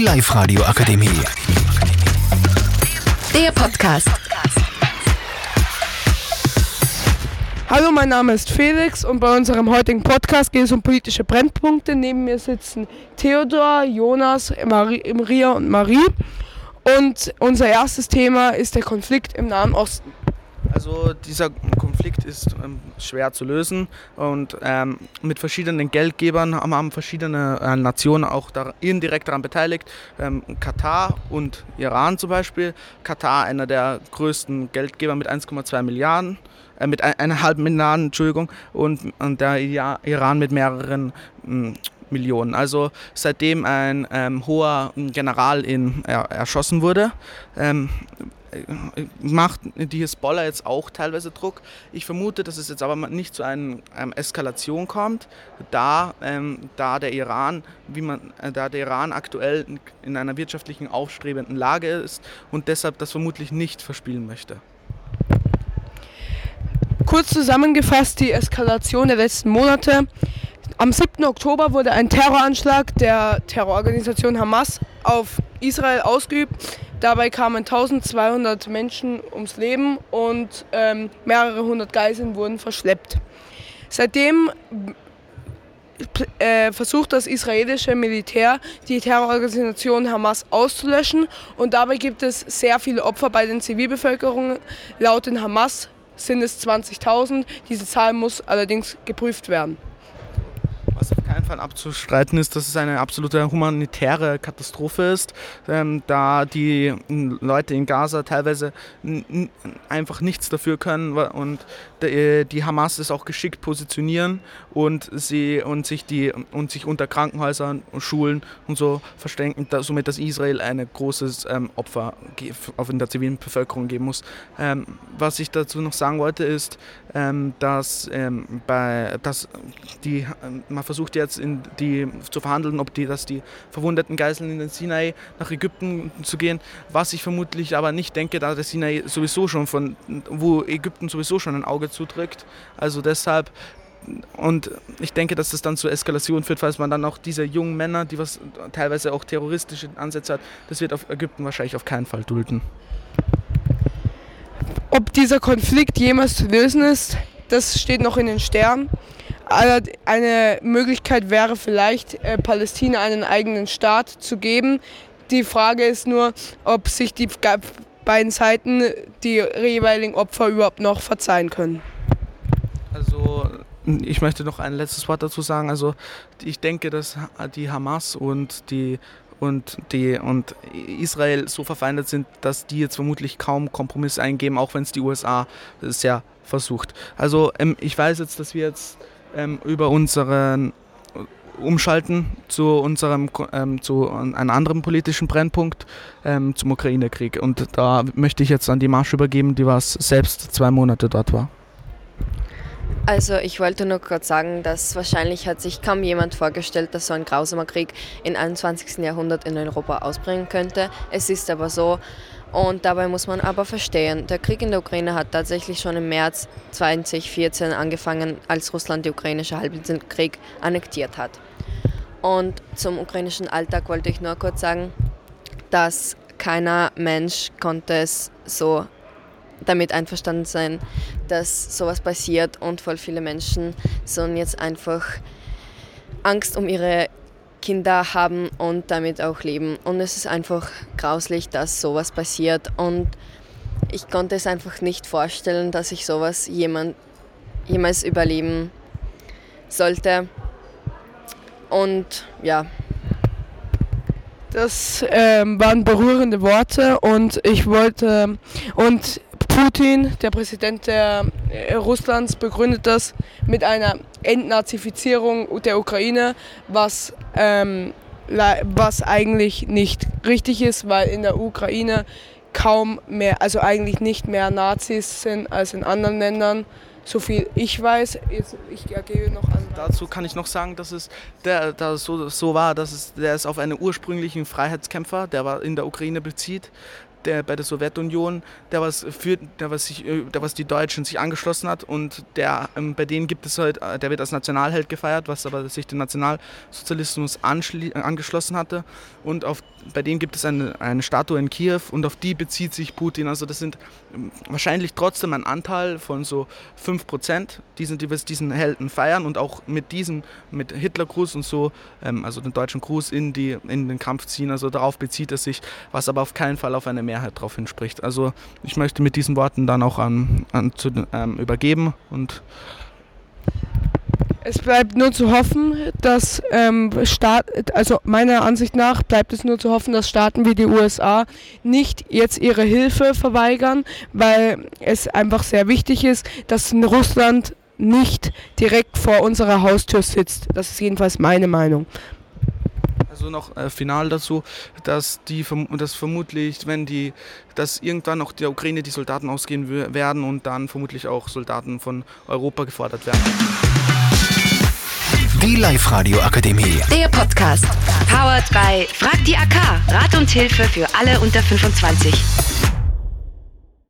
Die Live-Radio Akademie. Der Podcast. Hallo, mein Name ist Felix und bei unserem heutigen Podcast geht es um politische Brennpunkte. Neben mir sitzen Theodor, Jonas, Maria und Marie. Und unser erstes Thema ist der Konflikt im Nahen Osten. Also dieser Konflikt ist ähm, schwer zu lösen und ähm, mit verschiedenen Geldgebern haben, haben verschiedene äh, Nationen auch da, indirekt daran beteiligt. Ähm, Katar und Iran zum Beispiel. Katar einer der größten Geldgeber mit 1,2 Milliarden äh, mit eineinhalb Milliarden, Entschuldigung, und, und der Iran mit mehreren mh, Millionen. Also seitdem ein ähm, hoher General in, er, erschossen wurde, ähm, macht die Hisbollah jetzt auch teilweise Druck. Ich vermute, dass es jetzt aber nicht zu einer Eskalation kommt, da, ähm, da, der Iran, wie man, äh, da der Iran aktuell in einer wirtschaftlichen aufstrebenden Lage ist und deshalb das vermutlich nicht verspielen möchte. Kurz zusammengefasst die Eskalation der letzten Monate. Am 7. Oktober wurde ein Terroranschlag der Terrororganisation Hamas auf Israel ausgeübt. Dabei kamen 1200 Menschen ums Leben und ähm, mehrere hundert Geiseln wurden verschleppt. Seitdem äh, versucht das israelische Militär, die Terrororganisation Hamas auszulöschen und dabei gibt es sehr viele Opfer bei den Zivilbevölkerungen. Laut den Hamas sind es 20.000. Diese Zahl muss allerdings geprüft werden was auf keinen Fall abzustreiten ist, dass es eine absolute humanitäre Katastrophe ist, ähm, da die Leute in Gaza teilweise einfach nichts dafür können und äh, die Hamas es auch geschickt positionieren und sie und sich die und sich unter Krankenhäusern und Schulen und so verstecken, da, somit dass Israel ein großes ähm, Opfer in der zivilen Bevölkerung geben muss. Ähm, was ich dazu noch sagen wollte ist, ähm, dass ähm, bei dass die ähm, man versucht jetzt in die zu verhandeln, ob die dass die verwundeten Geiseln in den Sinai nach Ägypten zu gehen, was ich vermutlich aber nicht denke, da der Sinai sowieso schon von wo Ägypten sowieso schon ein Auge zudrückt. Also deshalb und ich denke, dass das dann zur Eskalation führt, falls man dann auch diese jungen Männer, die was teilweise auch terroristische Ansätze hat, das wird auf Ägypten wahrscheinlich auf keinen Fall dulden. Ob dieser Konflikt jemals zu lösen ist, das steht noch in den Sternen. Eine Möglichkeit wäre vielleicht, äh, Palästina einen eigenen Staat zu geben. Die Frage ist nur, ob sich die beiden Seiten die jeweiligen Opfer überhaupt noch verzeihen können. Also ich möchte noch ein letztes Wort dazu sagen. Also ich denke, dass die Hamas und die und die und Israel so verfeindet sind, dass die jetzt vermutlich kaum Kompromisse eingeben, auch wenn es die USA sehr versucht. Also ähm, ich weiß jetzt, dass wir jetzt ähm, über unseren umschalten zu unserem ähm, zu einem anderen politischen Brennpunkt ähm, zum Ukraine-Krieg. Und da möchte ich jetzt an die Marsch übergeben, die was selbst zwei Monate dort war. Also ich wollte nur kurz sagen, dass wahrscheinlich hat sich kaum jemand vorgestellt, dass so ein grausamer Krieg im 21. Jahrhundert in Europa ausbringen könnte. Es ist aber so. Und dabei muss man aber verstehen, der Krieg in der Ukraine hat tatsächlich schon im März 2014 angefangen, als Russland die ukrainische Halbinselkrieg annektiert hat. Und zum ukrainischen Alltag wollte ich nur kurz sagen, dass keiner Mensch konnte es so damit einverstanden sein, dass sowas passiert und voll viele Menschen sollen jetzt einfach Angst um ihre Kinder haben und damit auch leben. Und es ist einfach grauslich, dass sowas passiert und ich konnte es einfach nicht vorstellen, dass ich sowas jemand, jemals überleben sollte. Und ja. Das ähm, waren berührende Worte und ich wollte und Putin, der Präsident der, äh, Russlands, begründet das mit einer Entnazifizierung der Ukraine, was, ähm, was eigentlich nicht richtig ist, weil in der Ukraine kaum mehr, also eigentlich nicht mehr Nazis sind als in anderen Ländern so viel ich weiß. Ich ergebe noch an. Dazu kann ich noch sagen, dass es der, der so, so war, dass es, der ist auf einen ursprünglichen Freiheitskämpfer, der war in der Ukraine bezieht, der bei der Sowjetunion, der was für, der was sich, äh, der was die Deutschen sich angeschlossen hat und der ähm, bei denen gibt es halt, äh, der wird als Nationalheld gefeiert, was aber sich dem Nationalsozialismus angeschlossen hatte und auf, bei denen gibt es eine, eine Statue in Kiew und auf die bezieht sich Putin. Also das sind ähm, wahrscheinlich trotzdem ein Anteil von so 5%, die, sind, die diesen Helden feiern und auch mit diesem, mit Hitlergruß und so, ähm, also den deutschen Gruß in, die, in den Kampf ziehen. Also darauf bezieht er sich, was aber auf keinen Fall auf eine Mehrheit darauf hinspricht. Also ich möchte mit diesen Worten dann auch an, an zu, ähm, übergeben und es bleibt nur zu hoffen, dass ähm, Staat, also meiner Ansicht nach bleibt es nur zu hoffen, dass Staaten wie die USA nicht jetzt ihre Hilfe verweigern, weil es einfach sehr wichtig ist, dass Russland nicht direkt vor unserer Haustür sitzt. Das ist jedenfalls meine Meinung. Also noch äh, final dazu, dass die dass vermutlich, wenn die, dass irgendwann auch der Ukraine die Soldaten ausgehen werden und dann vermutlich auch Soldaten von Europa gefordert werden. Die Live-Radio Akademie. Der Podcast. Powered by Frag die AK. Rat und Hilfe für alle unter 25.